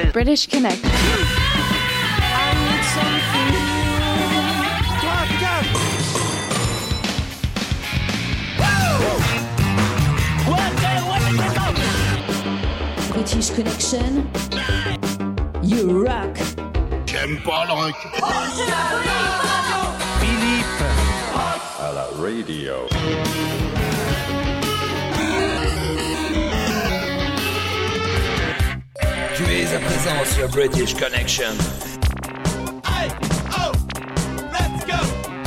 This is British Connect. British Connection. You rock. J'aime pas le rock. Philippe. à la radio. Tu es à présent sur British Connection.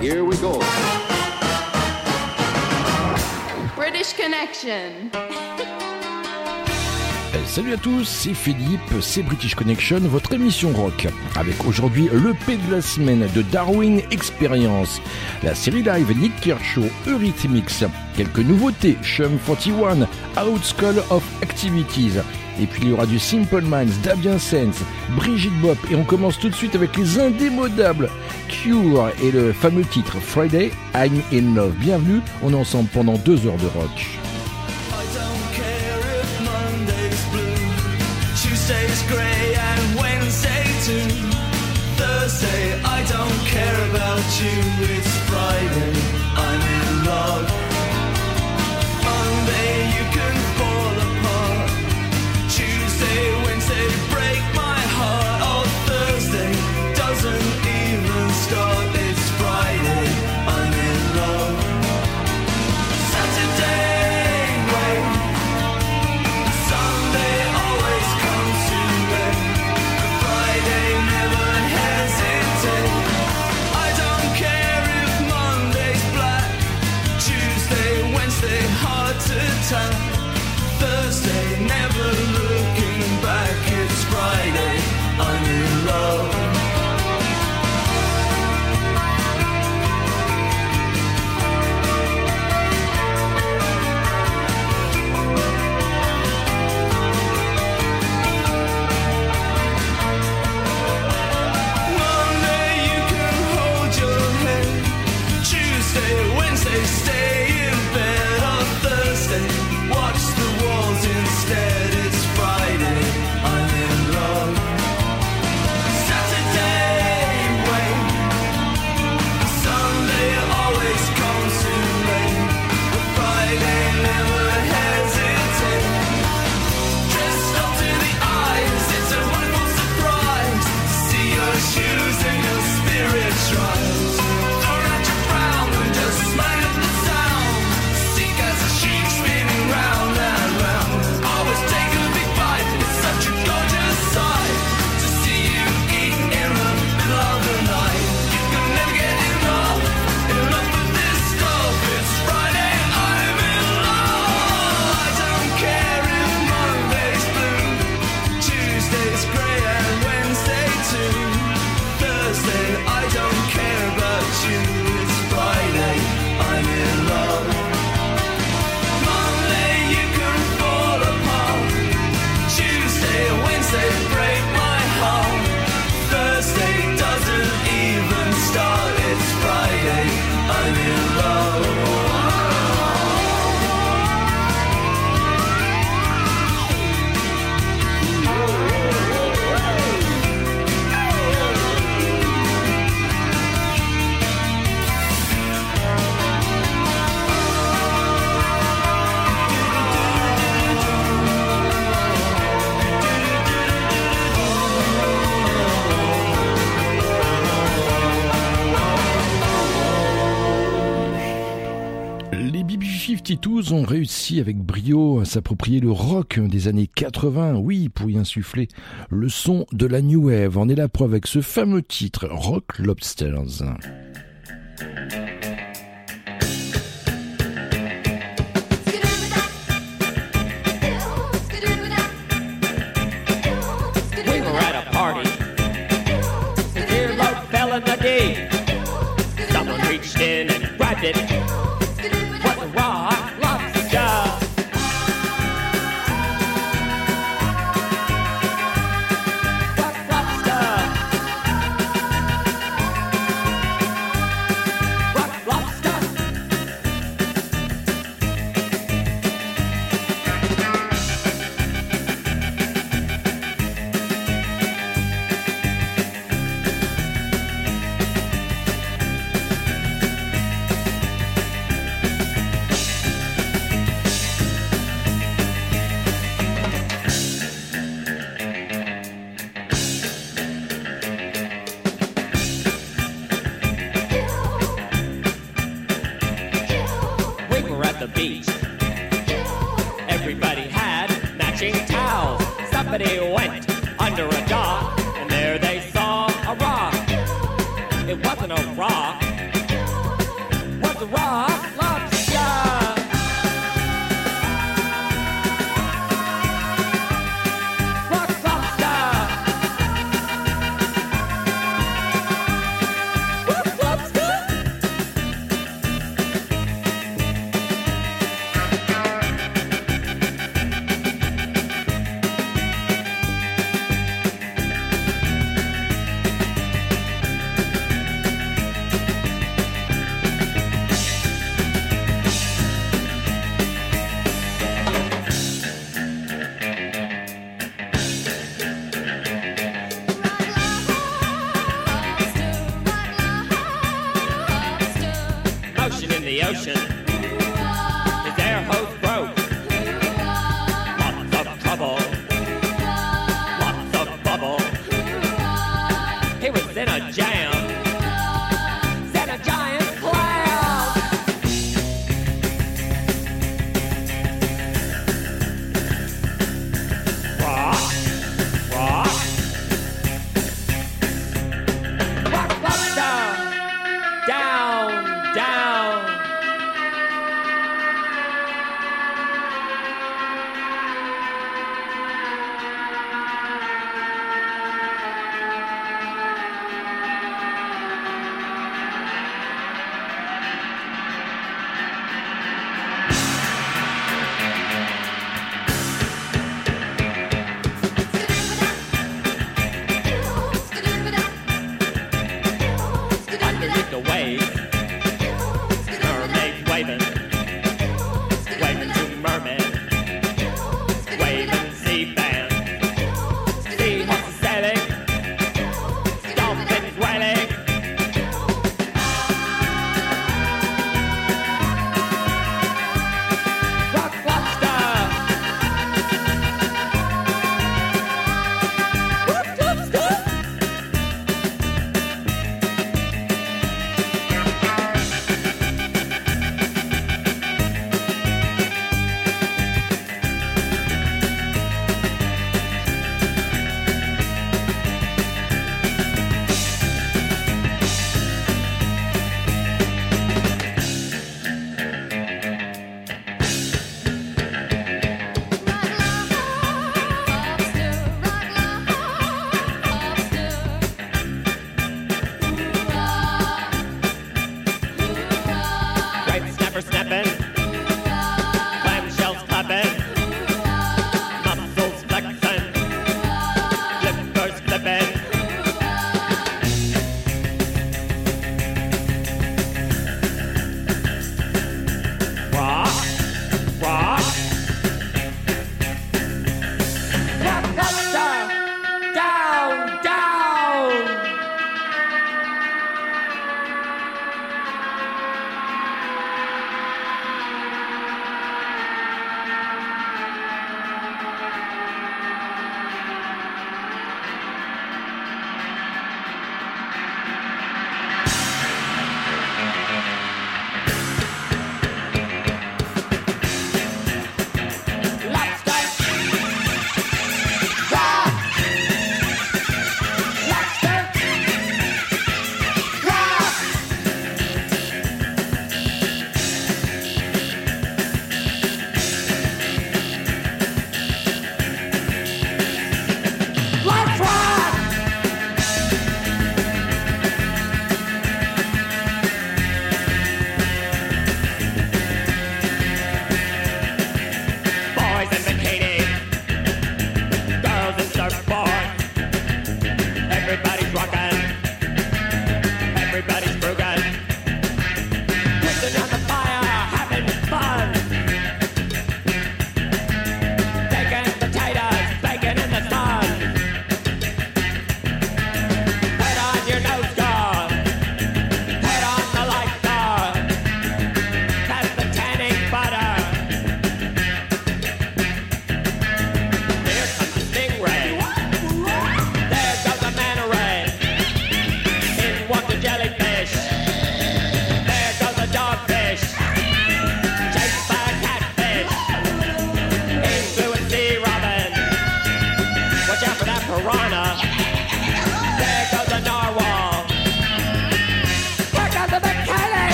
Here we go. British Connection. Salut à tous, c'est Philippe, c'est British Connection, votre émission rock. Avec aujourd'hui le P de la semaine de Darwin Experience, la série live Nick Kershaw, Eurythmics, quelques nouveautés, Shum 41, Out School of Activities, et puis il y aura du Simple Minds, Dabian Sense, Brigitte Bop, et on commence tout de suite avec les indémodables Cure et le fameux titre Friday, I'm in Love. Bienvenue, on est ensemble pendant deux heures de rock. BB-52 ont réussi avec brio à s'approprier le rock des années 80, oui, pour y insuffler le son de la New Wave. En est la preuve avec ce fameux titre, Rock Lobsters. We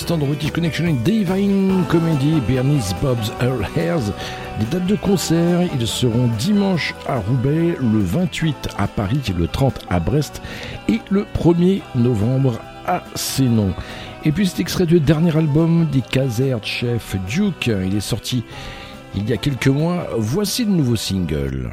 l'instant dans British Connection Divine Comedy, Bernice Bob's Earl Hairs. Les dates de concert, ils seront dimanche à Roubaix, le 28 à Paris, le 30 à Brest et le 1er novembre à Sénon. Et puis cet extrait du dernier album des Casers Chef Duke, il est sorti il y a quelques mois. Voici le nouveau single.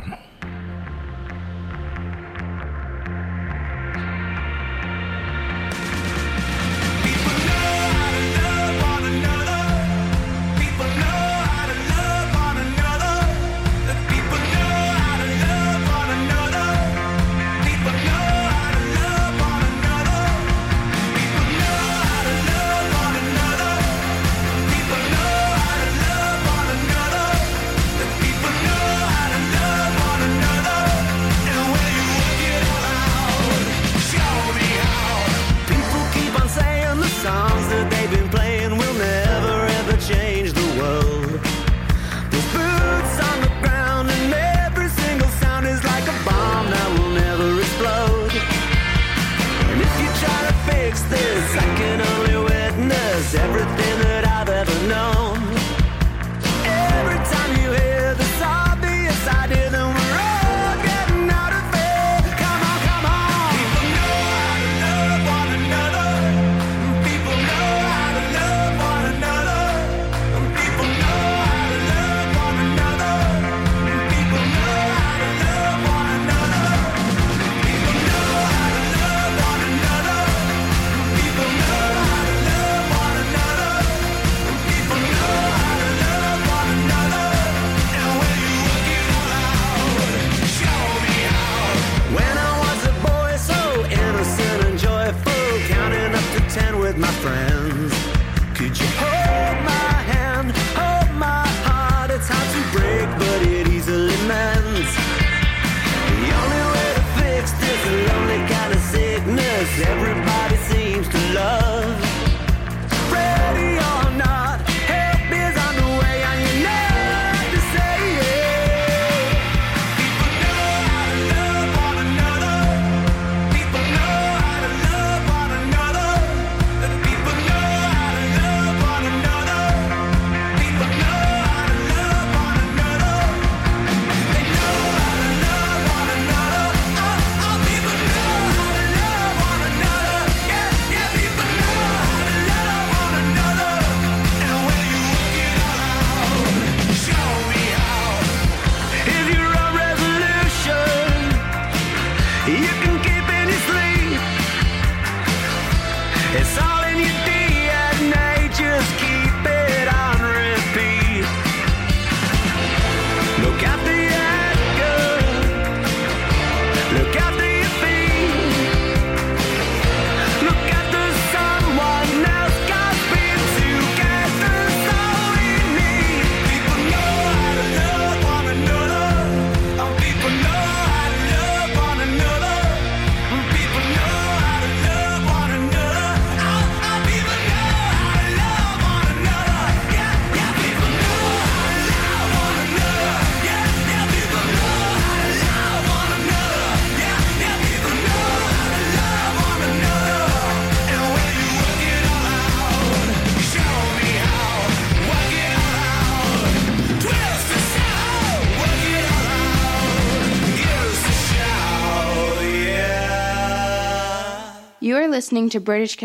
listening to British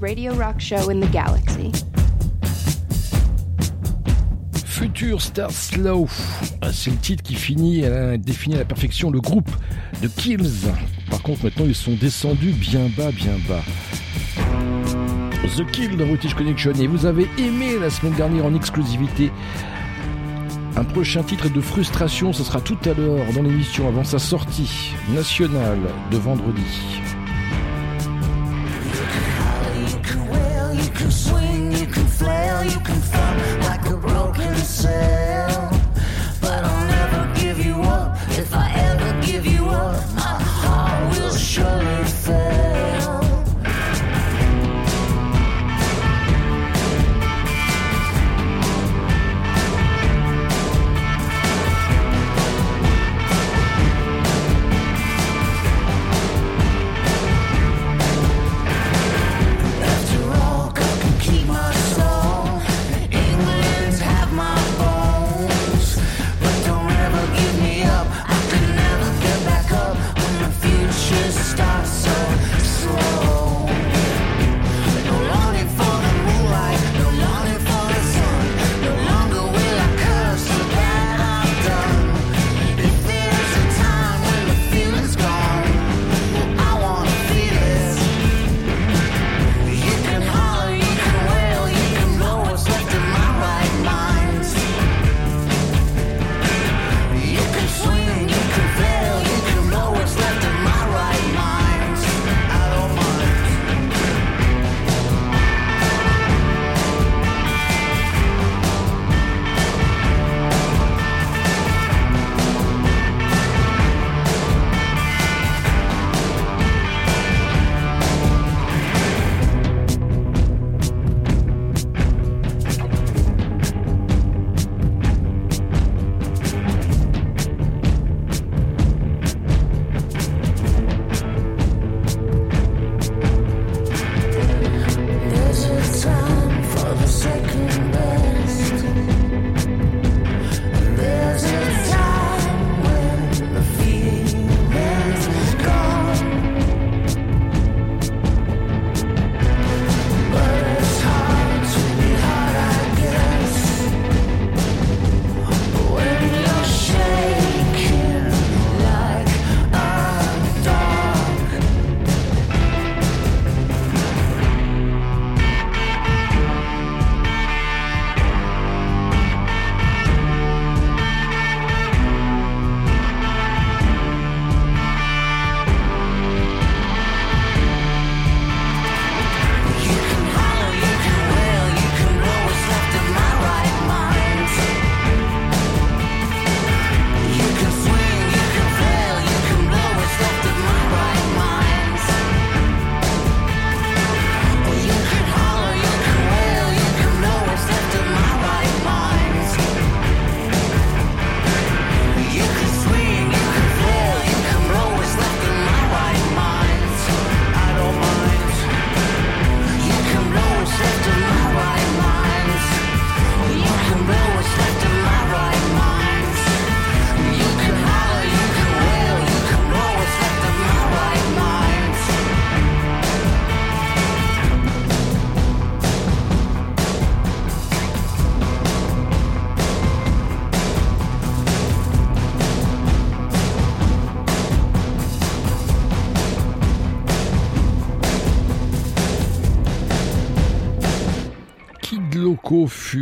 radio rock show in the galaxy. Future Star Slow, ah, c'est le titre qui finit à, définit à la perfection le groupe de Kills. Par contre, maintenant, ils sont descendus bien bas, bien bas. The Kill dans British Connection et vous avez aimé la semaine dernière en exclusivité un prochain titre de frustration, ce sera tout à l'heure dans l'émission avant sa sortie nationale de vendredi. you can thumb like a broken sail.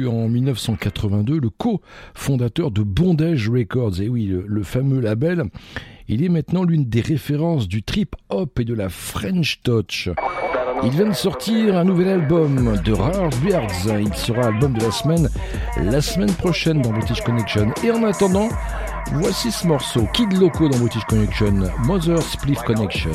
En 1982 le co-fondateur de Bondage Records. Et oui, le, fameux label. Il est maintenant l'une des références du trip hop et de la French touch. Il vient de sortir un nouvel album de Rare Beards. Il sera album de la semaine la semaine prochaine dans British Connection. Et en attendant, voici ce morceau Kid Loco dans British Connection, Mother Spliff Connection.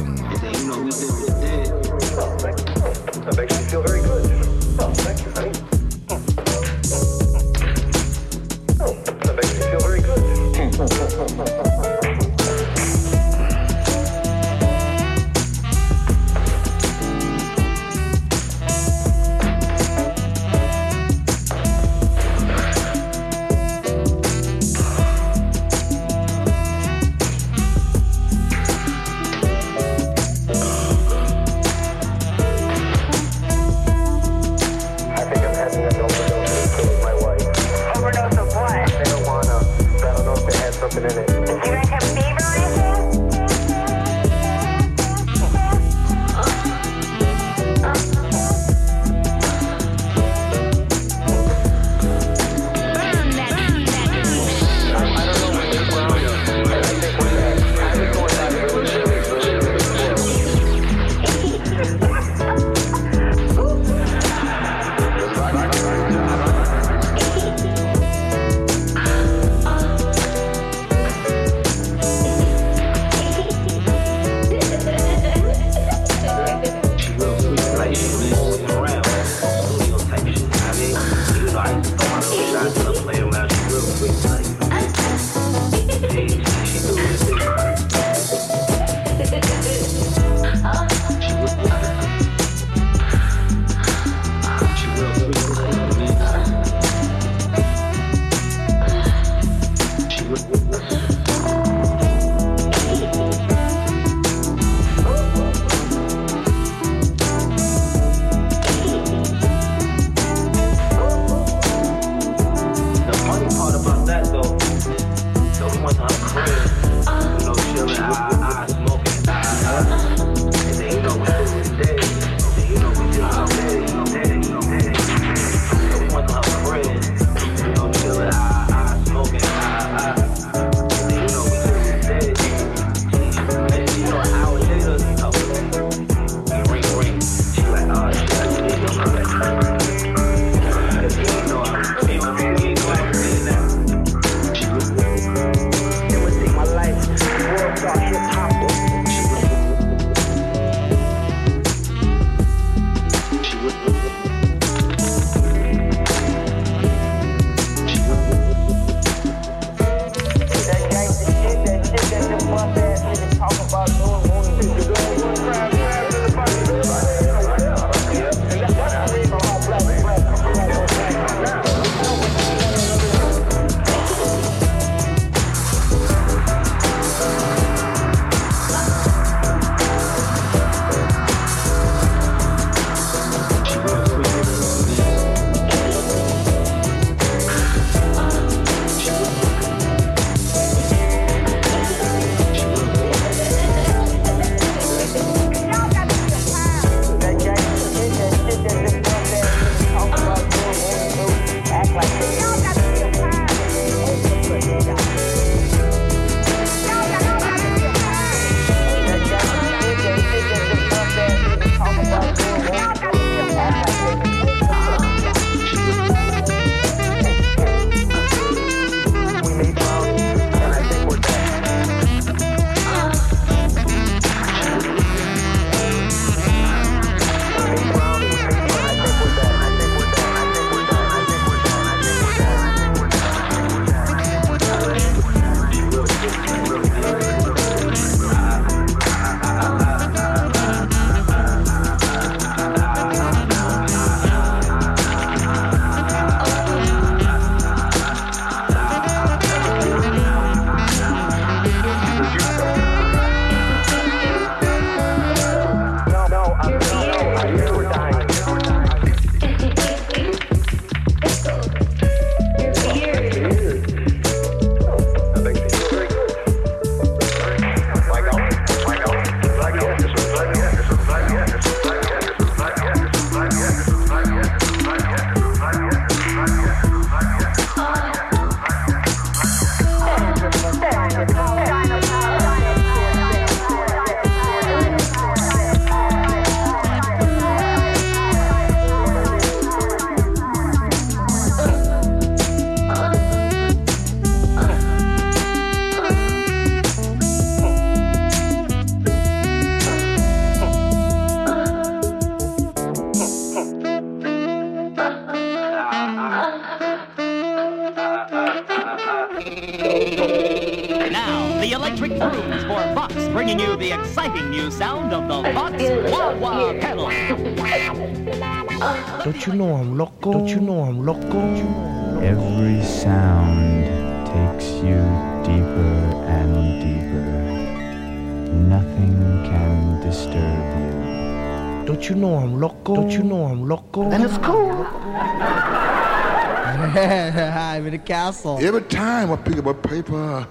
Disturb you. Don't you know I'm loco? Don't you know I'm loco? And it's cool. I'm in a castle. Every time I pick up a paper,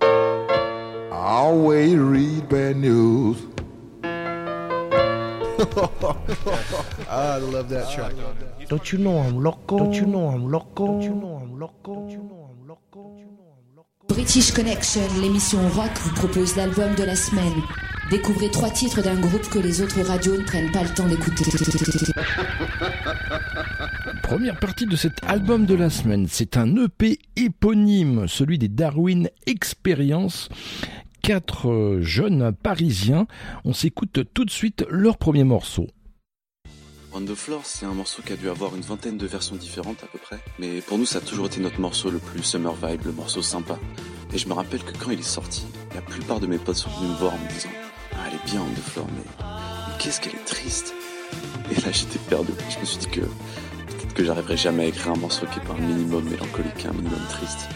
I always read bad news. I love that track. Don't you know I'm loco? Don't you know I'm loco? Don't you know I'm loco? Don't you know I'm loco? British Connection, l'émission rock vous propose l'album de la semaine. Découvrez trois titres d'un groupe que les autres radios ne prennent pas le temps d'écouter. Première partie de cet album de la semaine, c'est un EP éponyme, celui des Darwin Experience. Quatre euh, jeunes parisiens, on s'écoute tout de suite leur premier morceau. On the Floor, c'est un morceau qui a dû avoir une vingtaine de versions différentes à peu près. Mais pour nous, ça a toujours été notre morceau le plus summer vibe, le morceau sympa. Et je me rappelle que quand il est sorti, la plupart de mes potes sont venus me voir en me disant Ah, elle est bien the Floor, mais, mais qu'est-ce qu'elle est triste Et là, j'étais perdu. Je me suis dit que peut-être que j'arriverai jamais à écrire un morceau qui est pas un minimum mélancolique un minimum triste.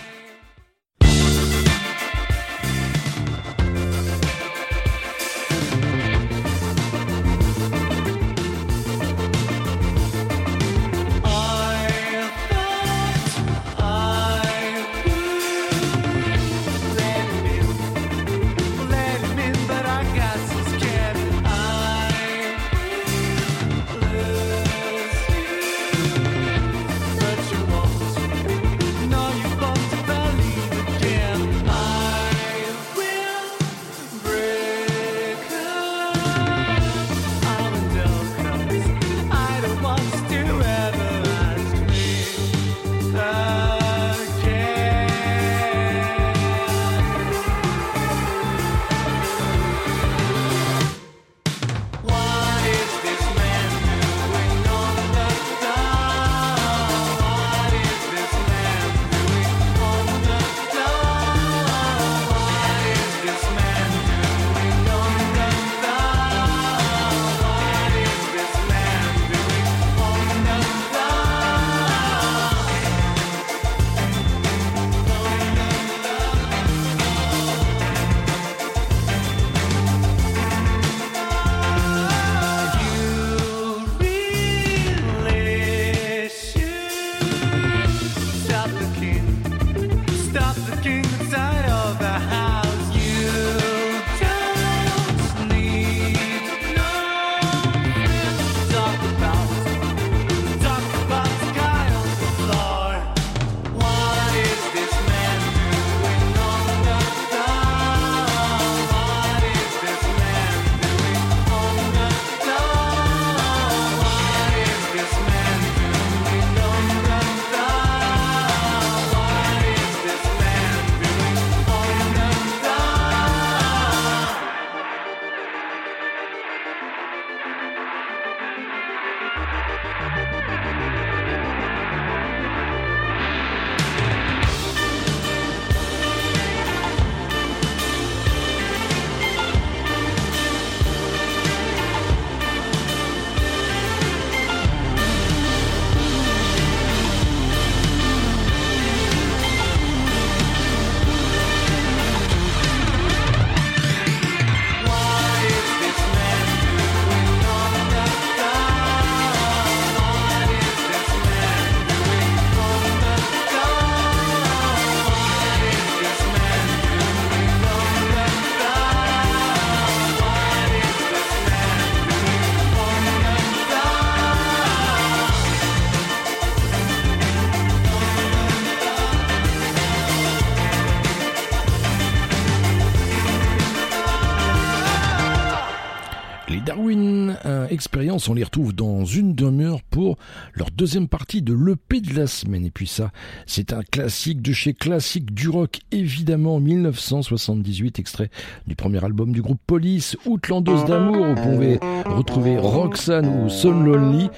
On les retrouve dans une demi-heure pour leur deuxième partie de l'EP de la semaine. Et puis ça, c'est un classique de chez classique du rock, évidemment, 1978, extrait du premier album du groupe Police, Outlandeuse d'amour. Vous pouvez retrouver Roxanne ou Son Lonely.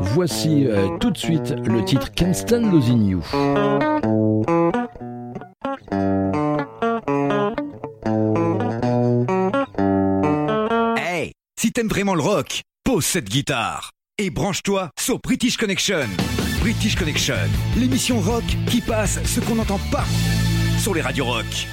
Voici euh, tout de suite le titre Can't Stand Losing You. Hey, si t'aimes vraiment le rock pose cette guitare et branche-toi sur British Connection. British Connection, l'émission rock qui passe ce qu'on n'entend pas sur les radios rock.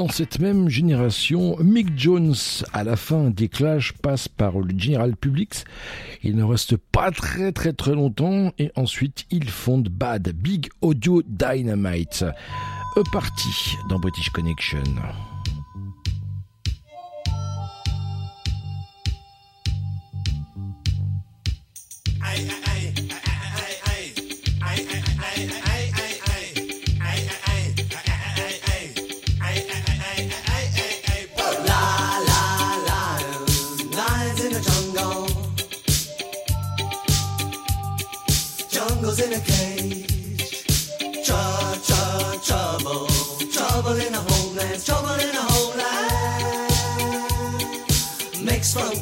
dans cette même génération, Mick Jones, à la fin des Clash, passe par le General Publix. Il ne reste pas très très très longtemps et ensuite il fonde Bad Big Audio Dynamite. Euh, e party dans British Connection. trouble in a homeland Makes for a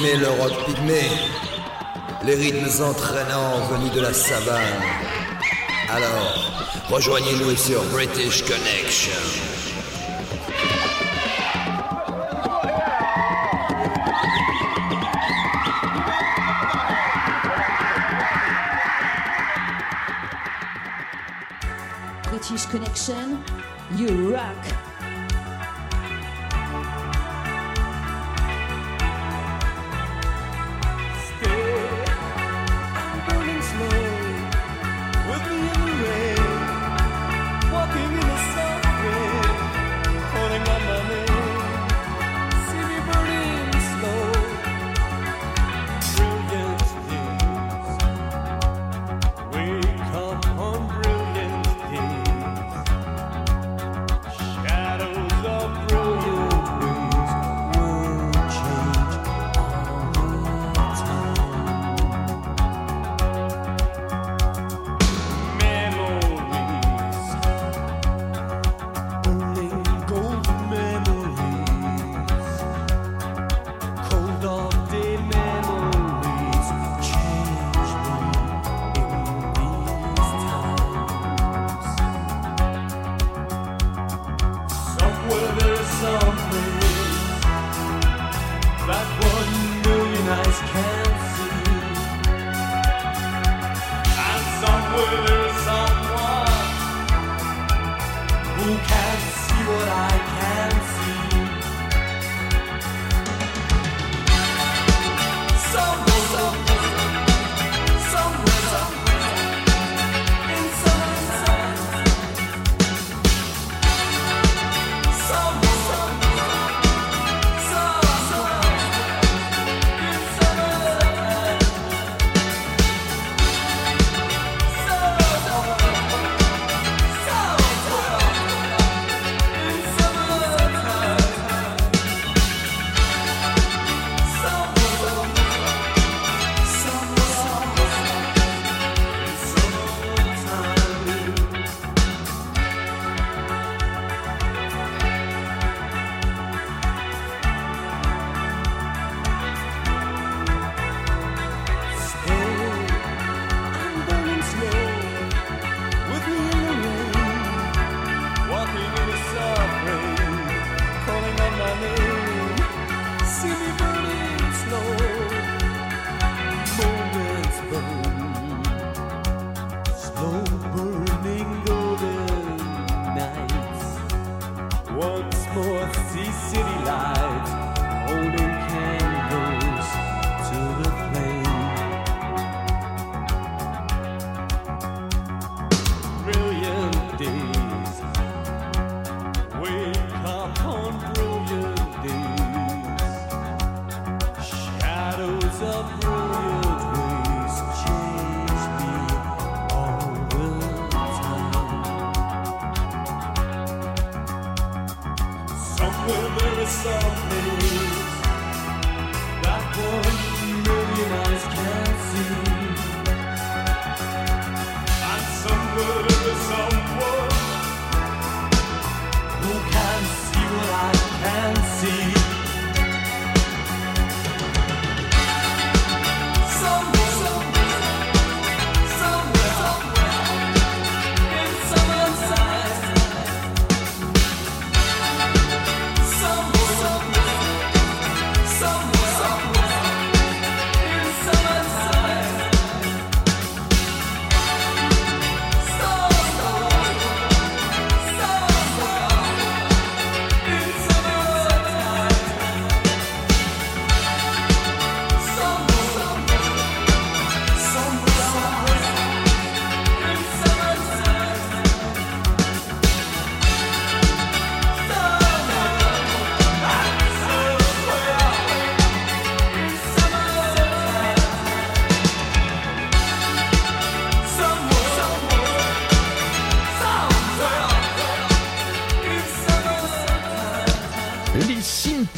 aimez le rock pygmée, les rythmes entraînants venus de la savane. Alors, rejoignez-nous sur British Connection.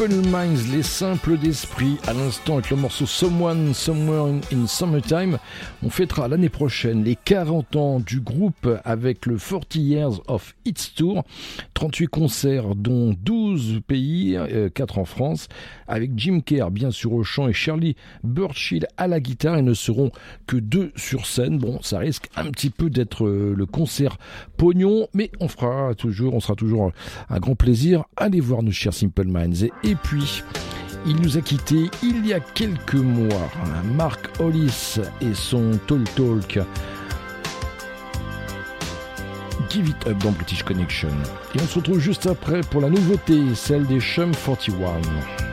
Minds, les simples d'esprit, à l'instant avec le morceau Someone, Somewhere in, Summertime. On fêtera l'année prochaine les 40 ans du groupe avec le 40 Years of Hits Tour. 38 concerts, dont 12 pays, euh, 4 en France, avec Jim Kerr bien sûr au chant et Shirley Burchill à la guitare. Ils ne seront que deux sur scène. Bon, ça risque un petit peu d'être euh, le concert pognon, mais on fera toujours, on sera toujours un grand plaisir. Allez voir nos chers Simple Minds. Et, et puis, il nous a quittés il y a quelques mois. Mark Hollis et son Talk Talk. Give Up dans British Connection. Et on se retrouve juste après pour la nouveauté, celle des Chum 41.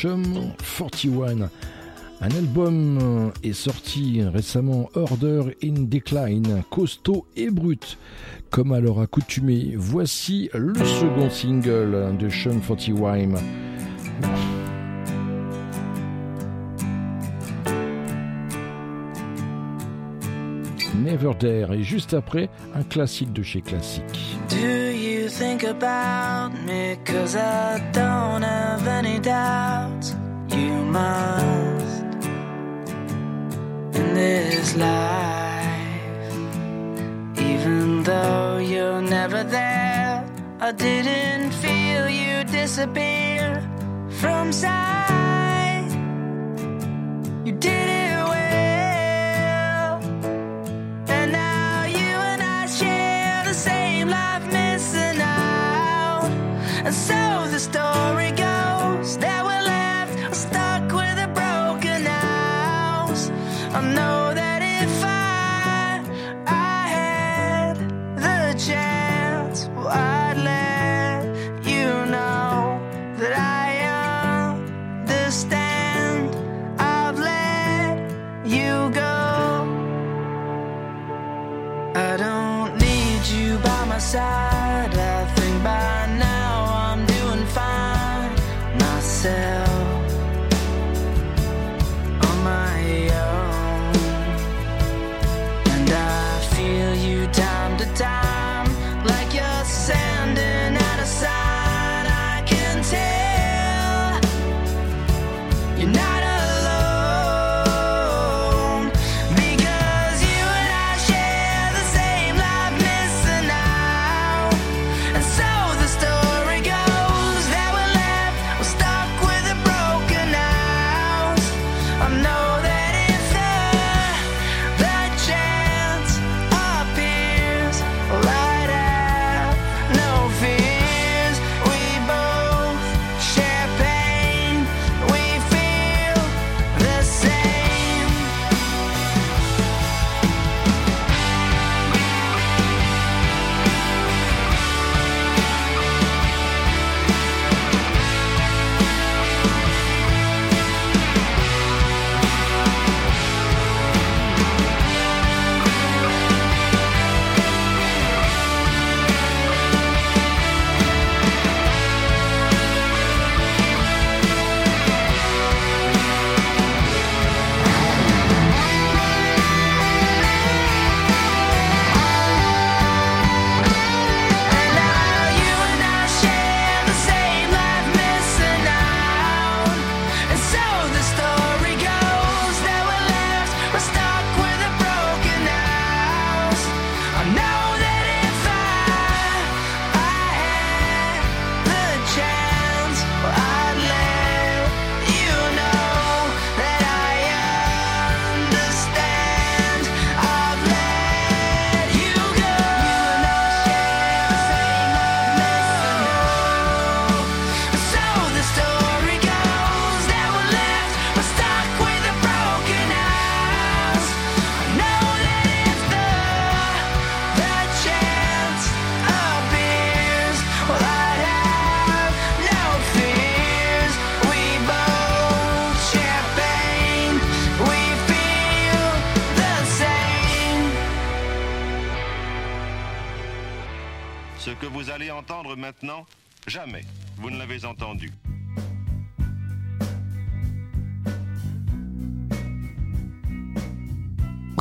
Chum 41. Un album euh, est sorti récemment, Order in Decline, costaud et brut. Comme à leur accoutumée, voici le second single de Chum 41. Never Dare et juste après, un classique de chez Classique. think about me, cause I don't have any doubts. You must in this life, even though you're never there. I didn't feel you disappear from sight.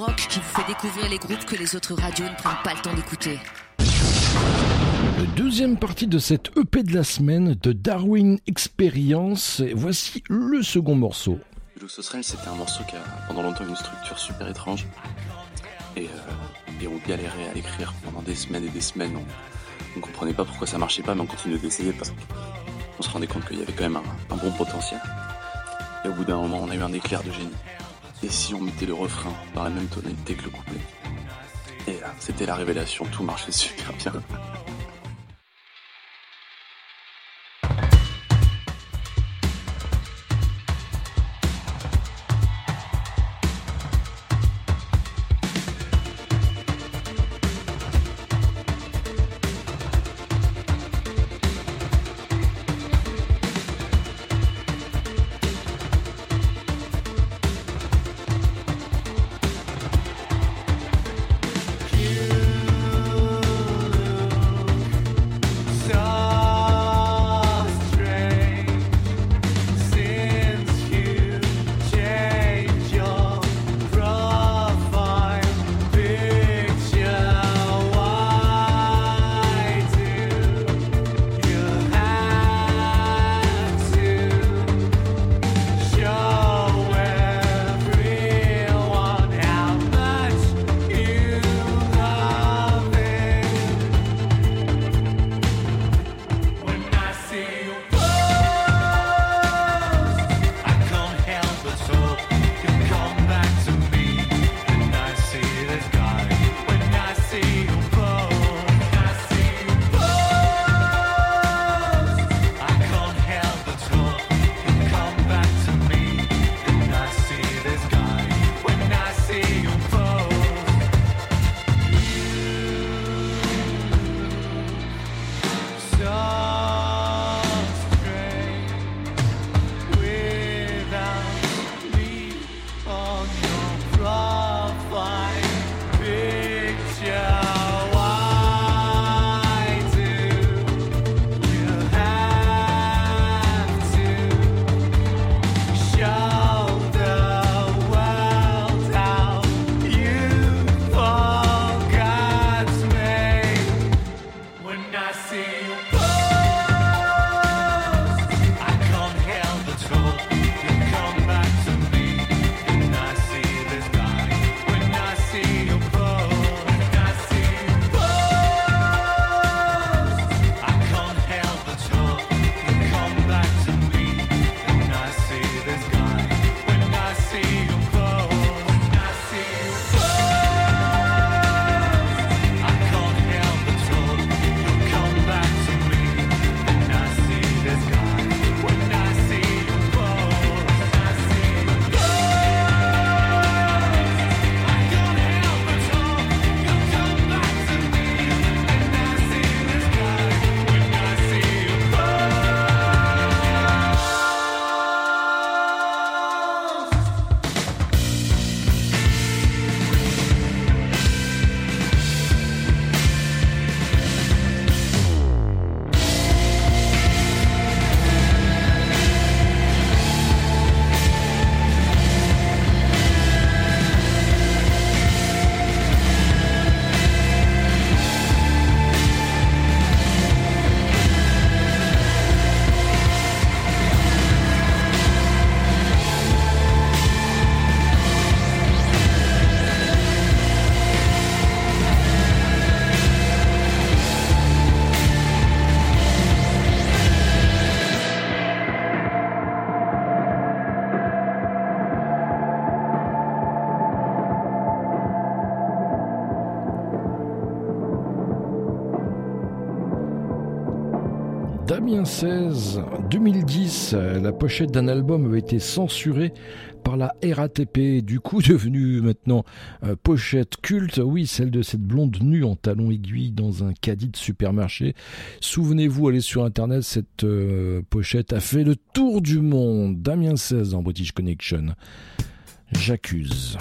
Rock qui vous fait découvrir les groupes que les autres radios ne prennent pas le temps d'écouter. Le deuxième partie de cette EP de la semaine de Darwin Experience. Et Voici le second morceau. Blue Social, c'était un morceau qui a pendant longtemps une structure super étrange. Et, euh, et on galérait à l'écrire pendant des semaines et des semaines. On, on comprenait pas pourquoi ça marchait pas, mais on continuait d'essayer parce qu'on se rendait compte qu'il y avait quand même un, un bon potentiel. Et au bout d'un moment, on a eu un éclair de génie. Et si on mettait le refrain dans la même tonalité que le couplet? Et là, c'était la révélation, tout marchait super bien. 2010, euh, la pochette d'un album avait été censurée par la RATP, du coup devenue maintenant euh, pochette culte, oui, celle de cette blonde nue en talons aiguilles dans un caddie de supermarché. Souvenez-vous, allez sur internet, cette euh, pochette a fait le tour du monde. Damien 16 dans British Connection. J'accuse.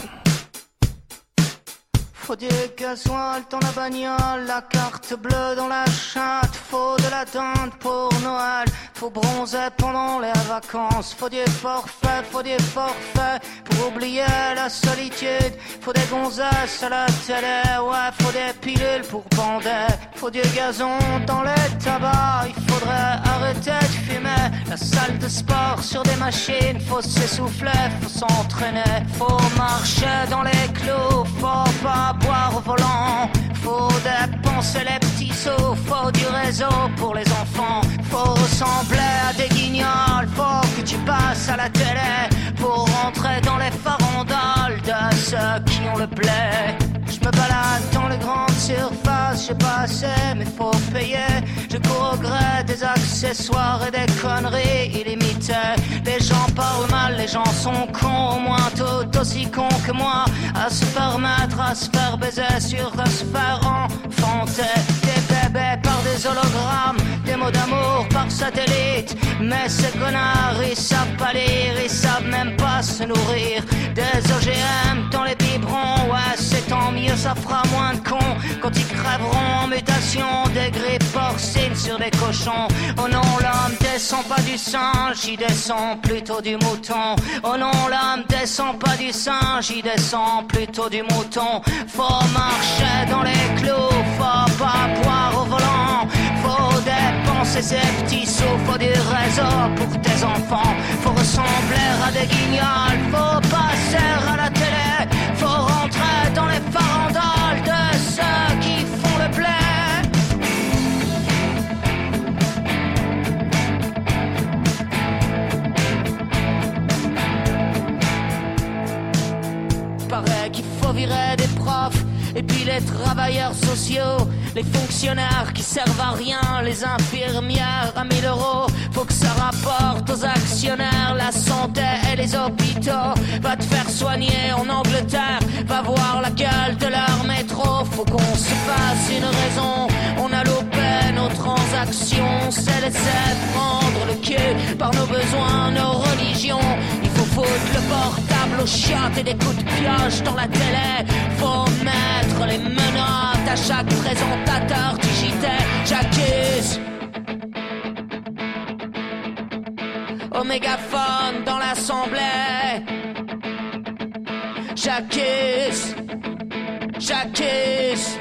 Faut du gasoil dans la bagnole, la carte bleue dans la chatte, faut de la dinde pour Noël, faut bronzer pendant les vacances, faut du forfait, faut du forfait pour oublier la solitude, faut des gonzesses à la télé, ouais, faut des pilules pour bander, faut du gazon dans les tabacs, il faudrait arrêter de fumer, la salle de sport sur des machines, faut s'essouffler, faut s'entraîner, faut marcher dans les clous, faut pas au volant. Faut dépenser les petits sous, faut du réseau pour les enfants. Faut ressembler à des guignols, faut que tu passes à la télé pour rentrer dans les farandoles de ceux qui ont le blé. Je me balade dans les grandes surfaces, j'ai pas assez, mais faut payer. Je cours des accessoires et des conneries illimitées. Les gens parlent mal, les gens sont cons, au moins tout aussi cons que moi. À se faire mettre, à se faire baiser, sur à se faire enfanter. Par des hologrammes, des mots d'amour par satellite. Mais ces connards, ils savent pas lire, ils savent même pas se nourrir. Des OGM dans les biberons, ouais, c'est tant mieux, ça fera moins de cons mutation. Des grippes porcines sur des cochons. Oh non, l'homme descend pas du singe, il descend plutôt du mouton. Oh non, l'homme descend pas du singe, il descend plutôt du mouton. Faut marcher dans les clous, faut pas boire au volant. Faut dépenser ses petits sous, faut du réseau pour tes enfants. Faut ressembler à des guignols, faut passer à la Des profs et puis les travailleurs sociaux, les fonctionnaires qui servent à rien, les infirmières à 1000 euros. Faut que ça rapporte aux actionnaires la santé et les hôpitaux. Va te faire soigner en Angleterre, va voir la gueule de leur métro. Faut qu'on se fasse une raison. On a loupé nos transactions, c'est laisser prendre le cul par nos besoins, nos religions. Il faut foutre le portable chiottes et des coups de pioche dans la télé. Faut mettre les menottes à chaque présentateur JT. J'accuse. Au mégaphone dans l'assemblée. J'accuse. J'accuse.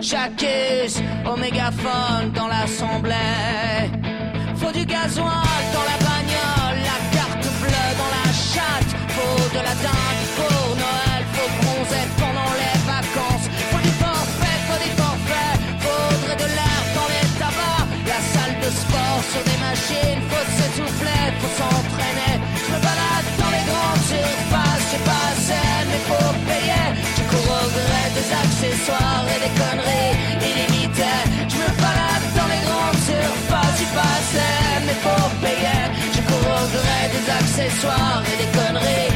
J'accuse. Au mégaphone dans l'assemblée. Faut du gasoil dans la Faut de la dinde pour Noël, faut bronzer pendant les vacances. Faut du forfait, faut des forfaits, faudrait de l'air dans les tabacs. La salle de sport sur des machines, faut s'essouffler, faut s'entraîner. Je me balade dans les grandes surfaces, j'ai pas assez, mais faut payer. Je cours au gré des accessoires et des conneries illimitées. Je me balade dans les grandes surfaces, j'ai pas assez, mais faut payer. Je cours au gré des accessoires et des conneries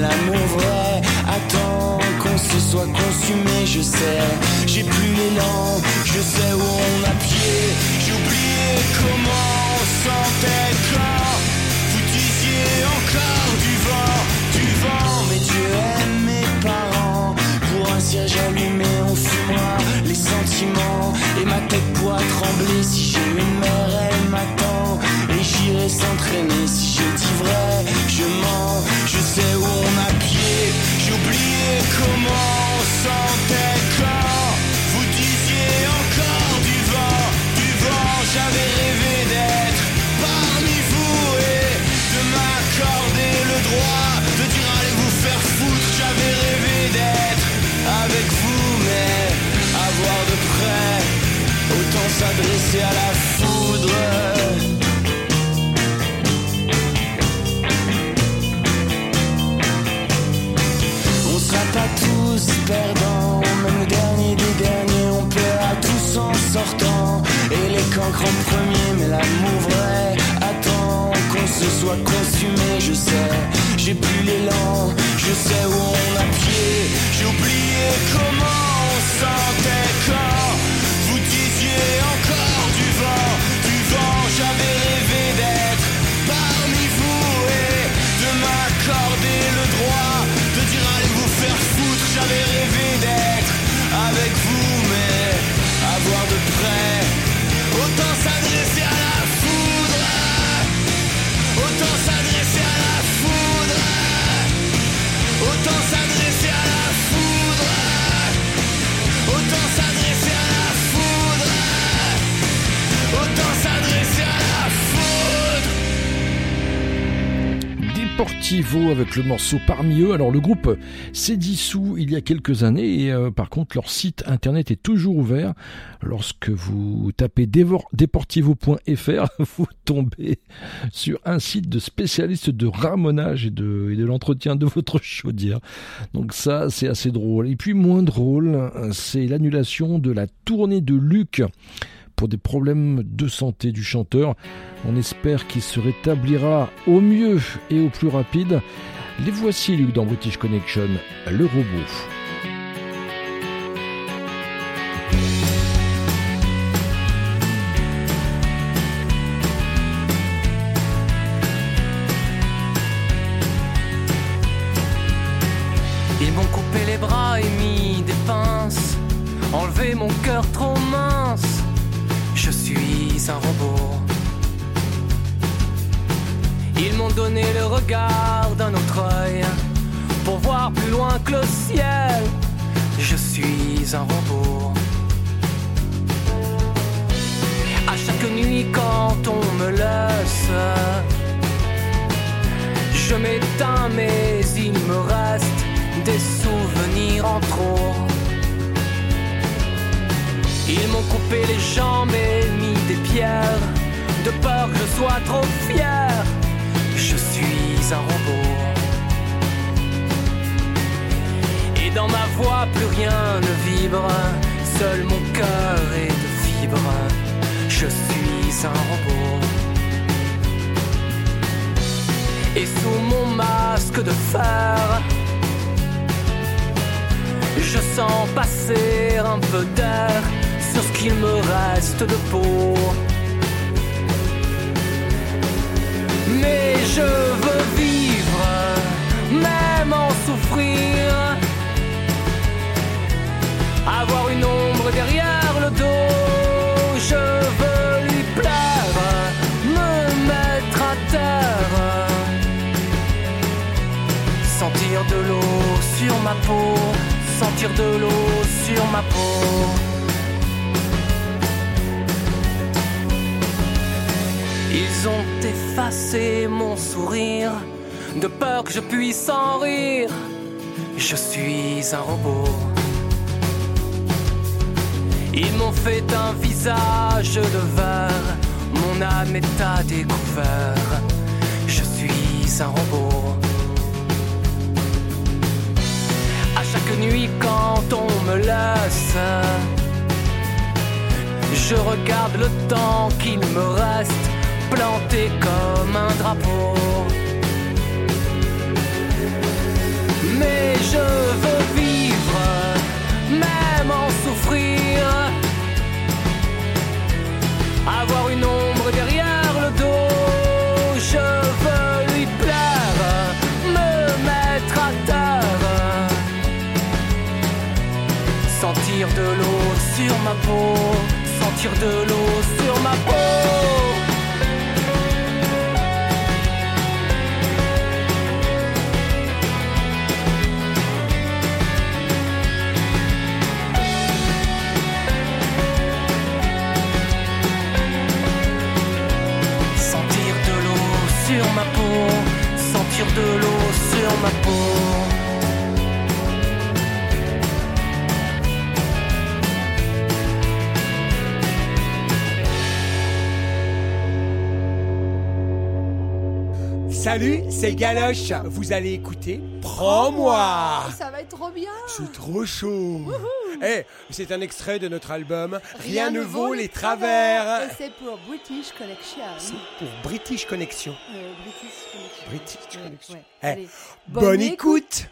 l'amour vrai attend qu'on se soit consumé, je sais. J'ai plus l'élan, je sais où on a pied. J'ai oublié comment on sentait quand vous disiez encore du vent, du vent. Mais Dieu aime mes parents. Pour un cierge allumé, on fumera les sentiments. Et ma tête pourra trembler si j'ai une mère, elle m'attend. Et j'irai s'entraîner si j'ai dit vrai, je mens. Je sais où on a pied. J'ai oublié comment on sentait quand vous disiez encore du vent, du vent. J'avais rêvé d'être parmi vous et de m'accorder le droit de dire allez vous faire foutre? J'avais rêvé d'être avec vous, mais à voir de près, autant s'adresser à la foudre. Même le dernier des derniers, on paiera tous en sortant. Et les cancres en premier, mais l'amour vrai attend qu'on se soit consumé, je sais. J'ai plus l'élan, je sais où on a pied. J'ai oublié comment on sentait quand vous disiez encore du vent. Près, autant s'adresser Avec le morceau parmi eux. Alors le groupe s'est dissous il y a quelques années et euh, par contre leur site internet est toujours ouvert. Lorsque vous tapez deportivo.fr, vous tombez sur un site de spécialistes de ramonage et de l'entretien de votre chaudière. Donc ça c'est assez drôle. Et puis moins drôle, c'est l'annulation de la tournée de Luc pour des problèmes de santé du chanteur. On espère qu'il se rétablira au mieux et au plus rapide. Les voici, Luc, dans British Connection, le robot. Ils m'ont coupé les bras et mis des pinces, enlevé mon cœur trop mince. Je suis un robot. Ils m'ont donné le regard d'un autre œil pour voir plus loin que le ciel. Je suis un robot. À chaque nuit quand on me laisse, je m'éteins mais il me reste des souvenirs en trop. Ils m'ont coupé les jambes et mis des pierres, de peur que je sois trop fier. Je suis un robot. Et dans ma voix plus rien ne vibre, seul mon cœur est de fibre. Je suis un robot. Et sous mon masque de fer, je sens passer un peu d'air sur ce qu'il me reste de peau. Mais je veux vivre, même en souffrir. Avoir une ombre derrière le dos, je veux lui plaire, me mettre à terre. Sentir de l'eau sur ma peau, sentir de l'eau sur ma peau. Ils ont effacé mon sourire, de peur que je puisse en rire. Je suis un robot. Ils m'ont fait un visage de verre, mon âme est à découvert. Je suis un robot. À chaque nuit quand on me laisse, je regarde le temps qu'il me reste, planté comme un drapeau. Mais je veux vivre, même en souffrir. Avoir une ombre derrière le dos, je veux lui plaire, me mettre à terre. Sentir de l'eau sur ma peau, sentir de l'eau sur ma peau. Salut, c'est Galoche. Vous allez écouter Prends-moi. Ça va être trop bien. C'est trop chaud. Eh, c'est un extrait de notre album Rien, ne vaut les travers. Et c'est pour British Connection. Pour British Connection. Euh, British Connection. British Connection. ouais. Eh, Allez. bonne, Bonne écoute.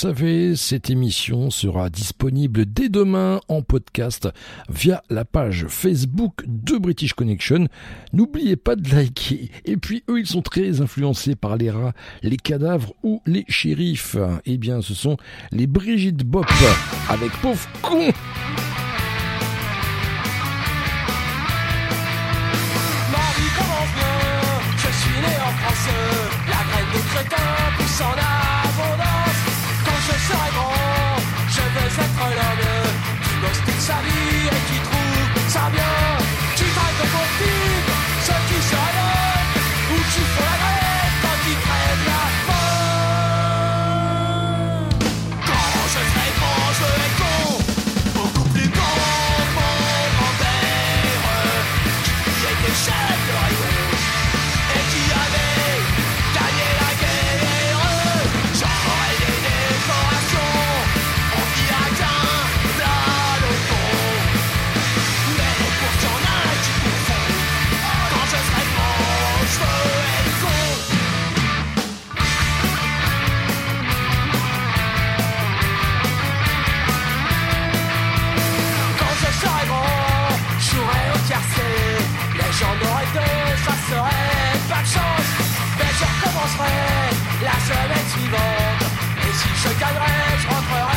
savez, cette émission sera disponible dès demain en podcast via la page Facebook de British Connection. N'oubliez pas de liker. Et puis eux, ils sont très influencés par les rats, les cadavres ou les shérifs. Eh bien, ce sont les Brigitte Bop avec pauvre con. je suis la. sa vie et qui trouve sa bien. pas de chance, mais je recommencerai la semaine suivante. Et si je gagnerais, je rentrerai.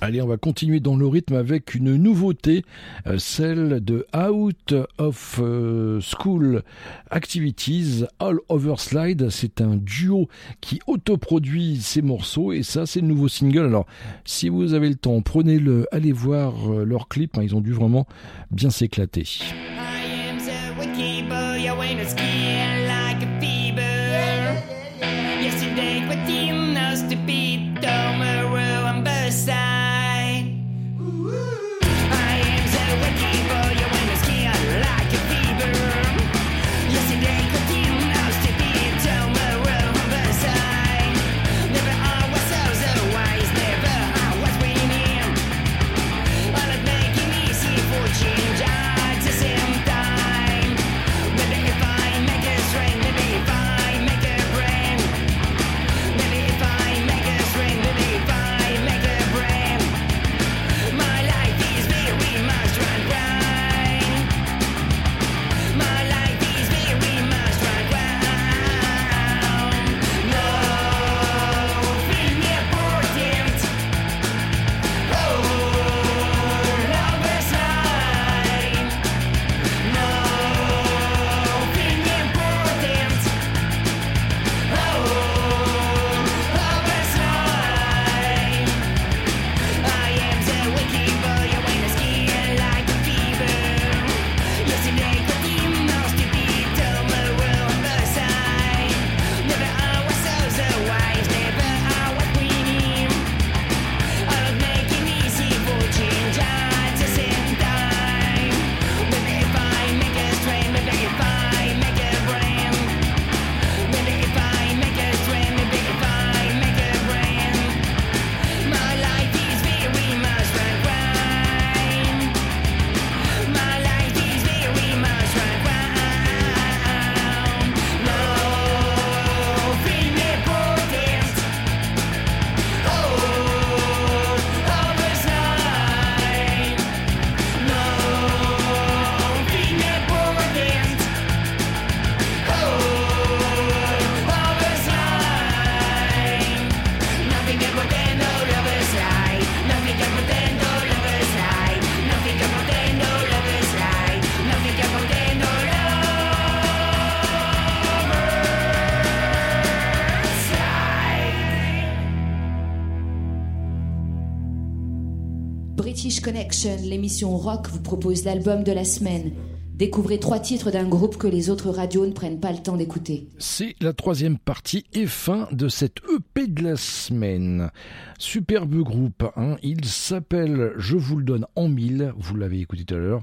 Allez, on va continuer dans le rythme avec une nouveauté, euh, celle de Out of euh, School Activities, All Over Slide. C'est un duo qui autoproduit ses morceaux et ça, c'est le nouveau single. Alors, si vous avez le temps, prenez-le, allez voir euh, leur clip. Hein, ils ont dû vraiment bien s'éclater. Yesterday, Quatino's defeat, Domeru and Bursa. L'émission rock vous propose l'album de la semaine. Découvrez trois titres d'un groupe que les autres radios ne prennent pas le temps d'écouter. C'est la troisième partie et fin de cette EP de la semaine. Superbe groupe, hein. il s'appelle, je vous le donne en mille, vous l'avez écouté tout à l'heure,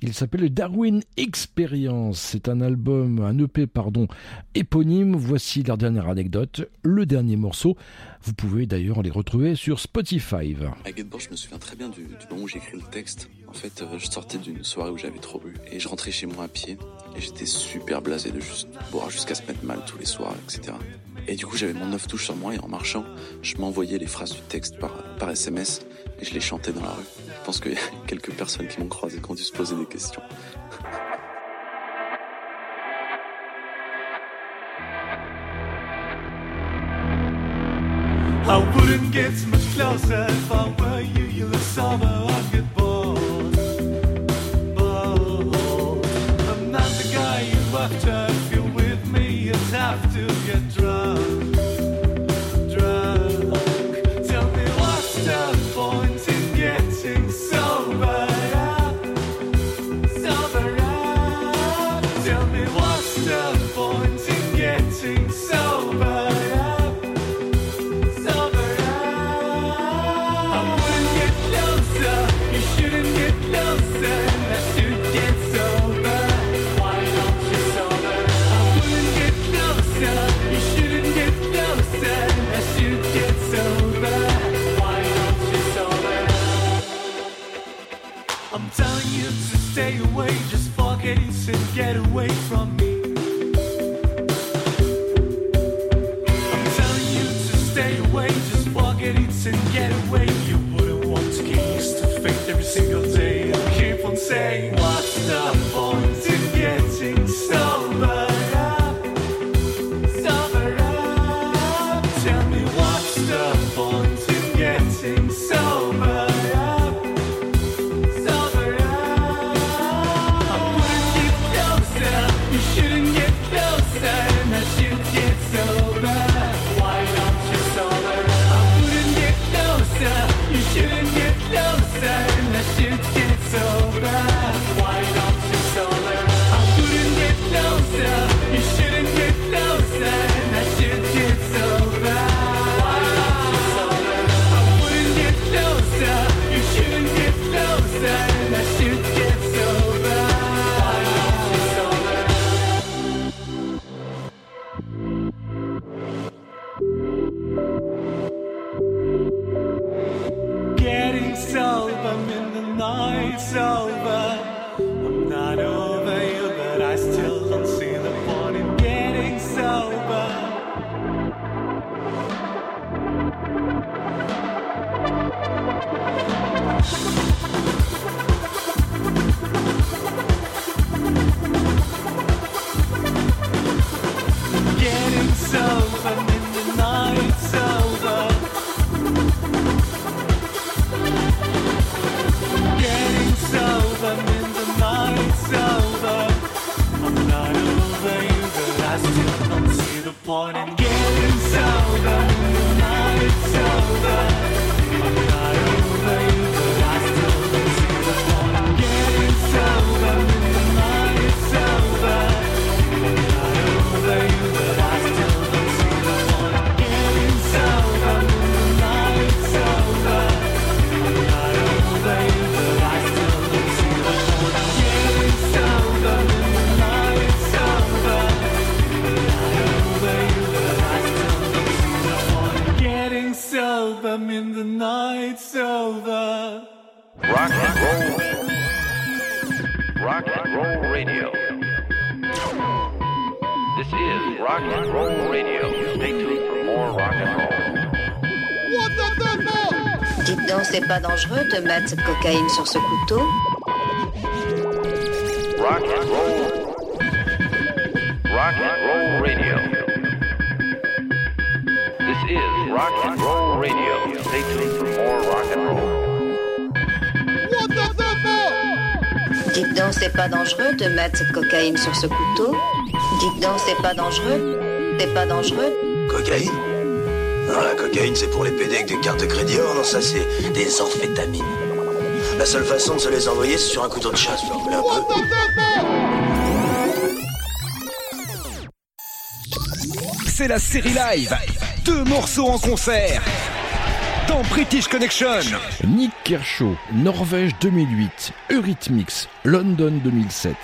il s'appelle Darwin Experience. C'est un album, un EP, pardon, éponyme. Voici leur dernière anecdote, le dernier morceau. Vous pouvez d'ailleurs les retrouver sur Spotify. À Göteborg, je me souviens très bien du, du moment où j'ai écrit le texte. En fait, euh, je sortais d'une soirée où j'avais trop bu et je rentrais chez moi à pied et j'étais super blasé de juste boire jusqu'à se mettre mal tous les soirs, etc. Et du coup, j'avais mon neuf touche sur moi et en marchant, je m'envoyais les phrases du texte par, SMS et je les chantais dans la rue. Je pense qu'il y a quelques personnes qui m'ont croisé qui ont dû se poser des questions. And get away from me. Dangereux de mettre cette cocaïne sur ce couteau Rock and roll. Rock and roll radio. This is rock and roll radio. Stay tuned for more rock and roll. Dites donc, c'est pas dangereux de mettre cette cocaïne sur ce couteau Dites donc, c'est pas dangereux C'est pas dangereux Cocaïne? cocaïne, c'est pour les PD avec des cartes de crédit. Oh non, ça, c'est des amphétamines. La seule façon de se les envoyer, c'est sur un couteau de chasse. C'est la série live. Deux morceaux en concert. Dans British Connection. Nick Kershaw, Norvège 2008, Eurythmics, London 2007.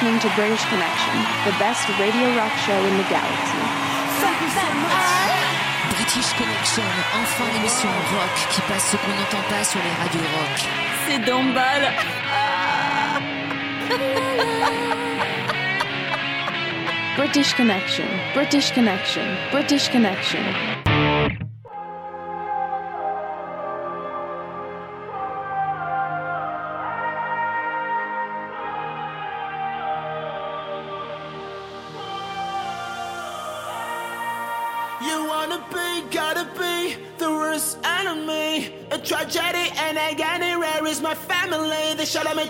listening to British Connection, the best radio rock show in the galaxy. British Connection, enfin l'émission rock qui passe ce qu'on n'entend pas sur les radios rock. C'est Dombal. British Connection, British Connection, British Connection.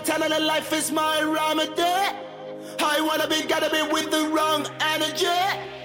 Telling her life is my remedy. I wanna be, gotta be with the wrong energy.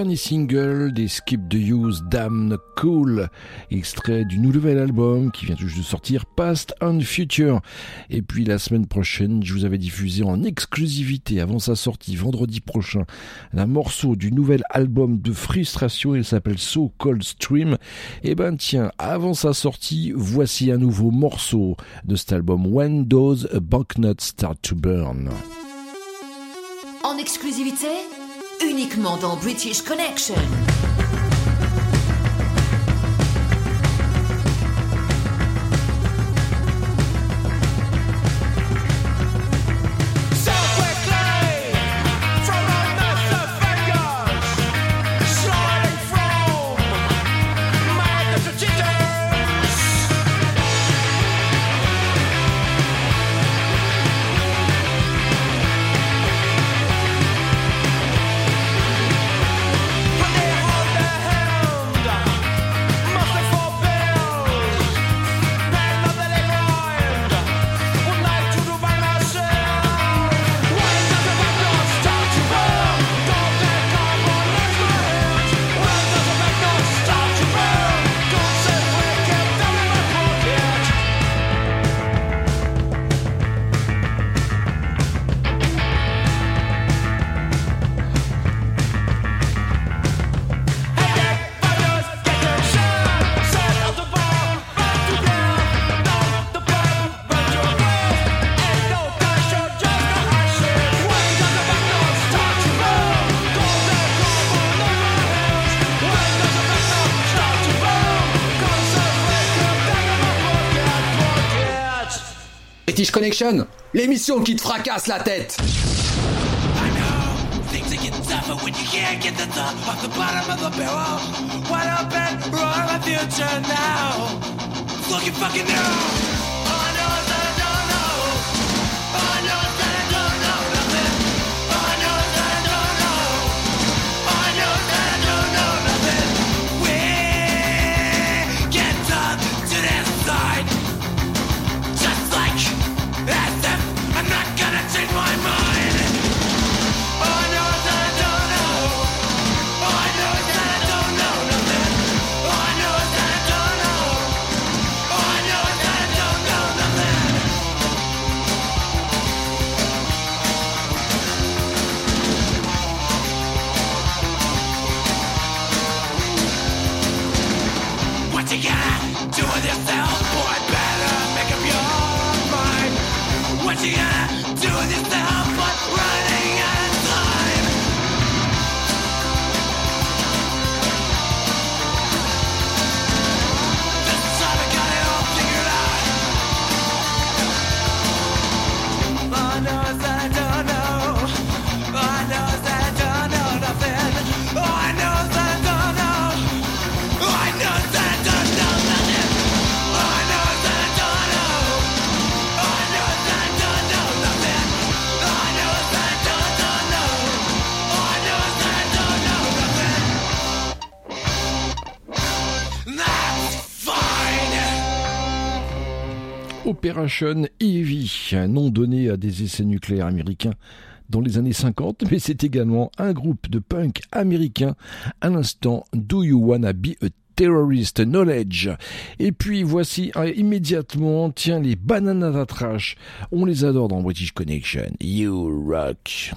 dernier single des Skip the Use Damn Cool, extrait du nouvel album qui vient tout juste de sortir, Past and Future. Et puis la semaine prochaine, je vous avais diffusé en exclusivité avant sa sortie vendredi prochain un morceau du nouvel album de Frustration, il s'appelle So Cold Stream. Et ben tiens, avant sa sortie, voici un nouveau morceau de cet album, When Does a Banknut Start to Burn. En exclusivité uniquement dans British Connection. British Connection, l'émission qui te fracasse la tête. Operation Ivy, un nom donné à des essais nucléaires américains dans les années 50, mais c'est également un groupe de punk américain. À l'instant, Do You Wanna Be a Terrorist Knowledge? Et puis voici euh, immédiatement, tiens, les Banana Trash. On les adore dans British Connection. You rock.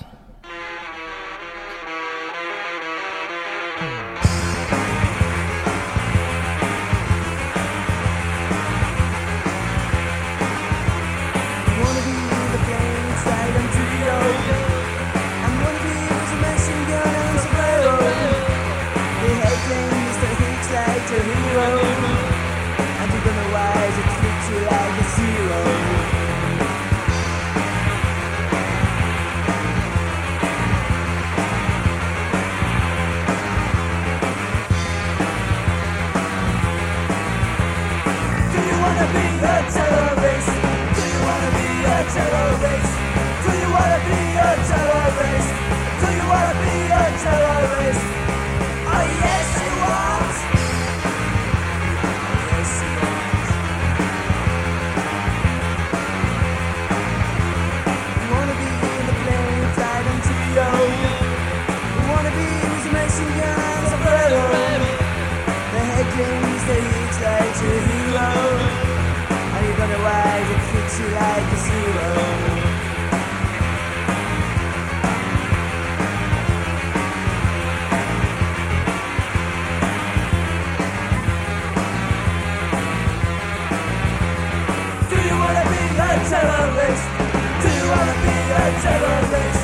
the time. Do you wanna be a terrorist?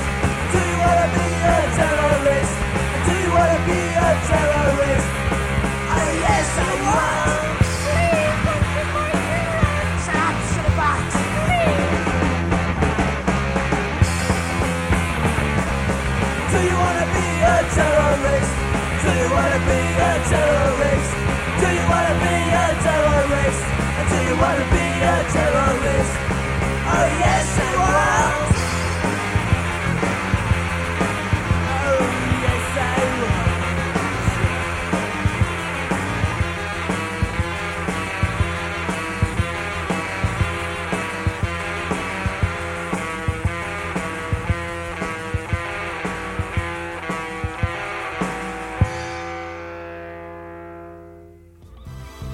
Do you wanna be a terrorist? Do you wanna be a terrorist? Oh yes I want. Do you wanna be a terrorist? Do you wanna be a terrorist? Do you wanna be a terrorist? Do you wanna be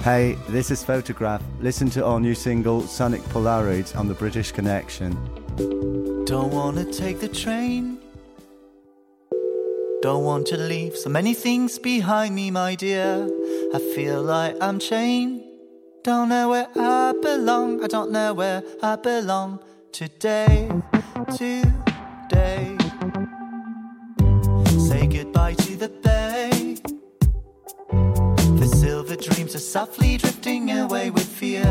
Hey, this is Photograph. Listen to our new single, Sonic Polaroids, on the British Connection. Don't want to take the train. Don't want to leave so many things behind me, my dear. I feel like I'm chained. Don't know where I belong. I don't know where I belong today. Today. Say goodbye to the bed the dreams are softly drifting away with fear.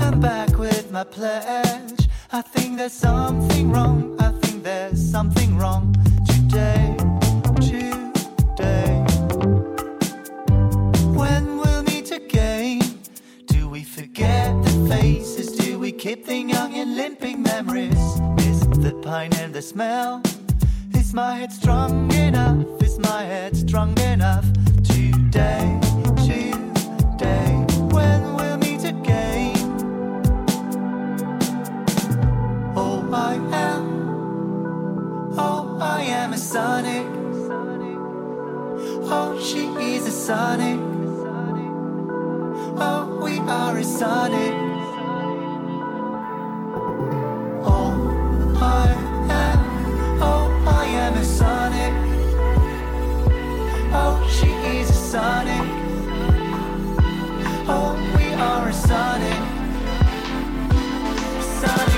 I'm back with my pledge. I think there's something wrong. I think there's something wrong today. Today. When we'll meet again. Do we forget the faces? Do we keep the young and limping memories? Is the pine and the smell? Is my head strong enough? Is my head strong enough today? I am, oh, I am a sonic. Oh, she is a sonic. Oh, we are a sonic. Oh, I am, oh, I am a sonic. Oh, she is a sonic. Oh, we are a sonic. Sonic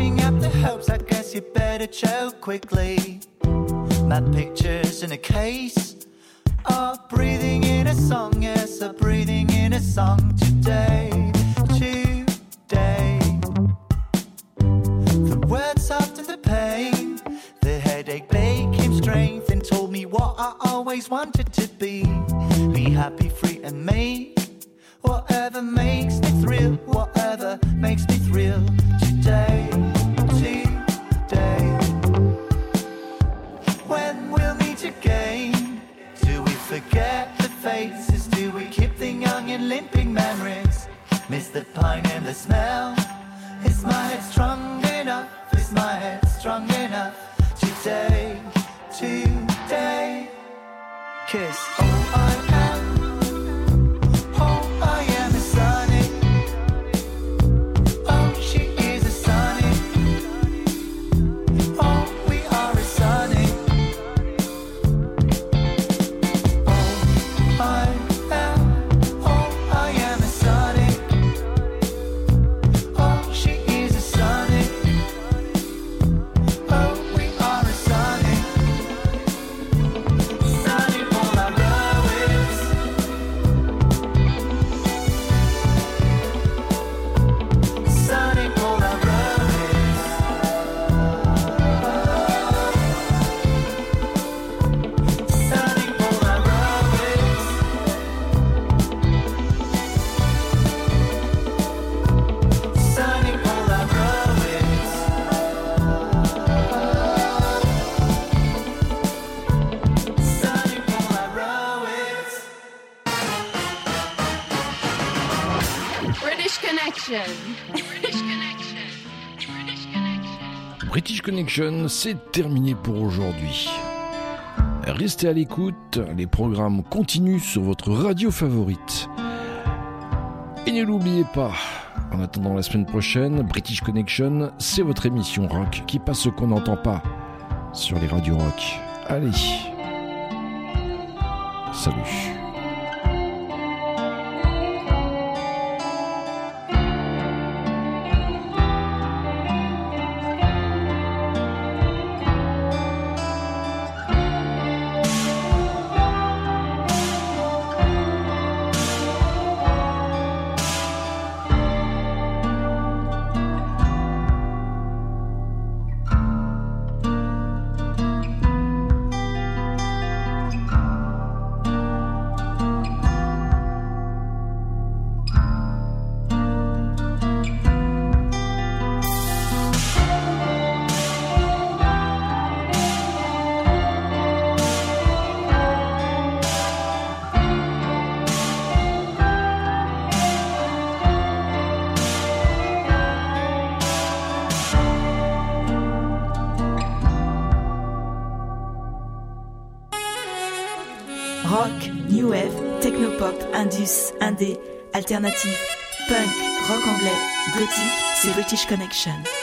up the hopes. I guess you better choke quickly. My pictures in a case are breathing in a song. Yes, are breathing in a song today. Today. The words after the pain, the headache became strength and told me what I always wanted to be. Be happy, free, and make whatever makes me thrill, whatever makes me thrill today. Today. When we'll meet again, do we forget the faces? Do we keep the young and limping memories? Miss the pine and the smell. Is my head strong enough? Is my head strong enough today? Today. Kiss. Oh, I C'est terminé pour aujourd'hui. Restez à l'écoute, les programmes continuent sur votre radio favorite. Et ne l'oubliez pas, en attendant la semaine prochaine, British Connection, c'est votre émission rock qui passe ce qu'on n'entend pas sur les radios rock. Allez, salut. Indé, alternative, punk, rock anglais, gothique, c'est British Connection.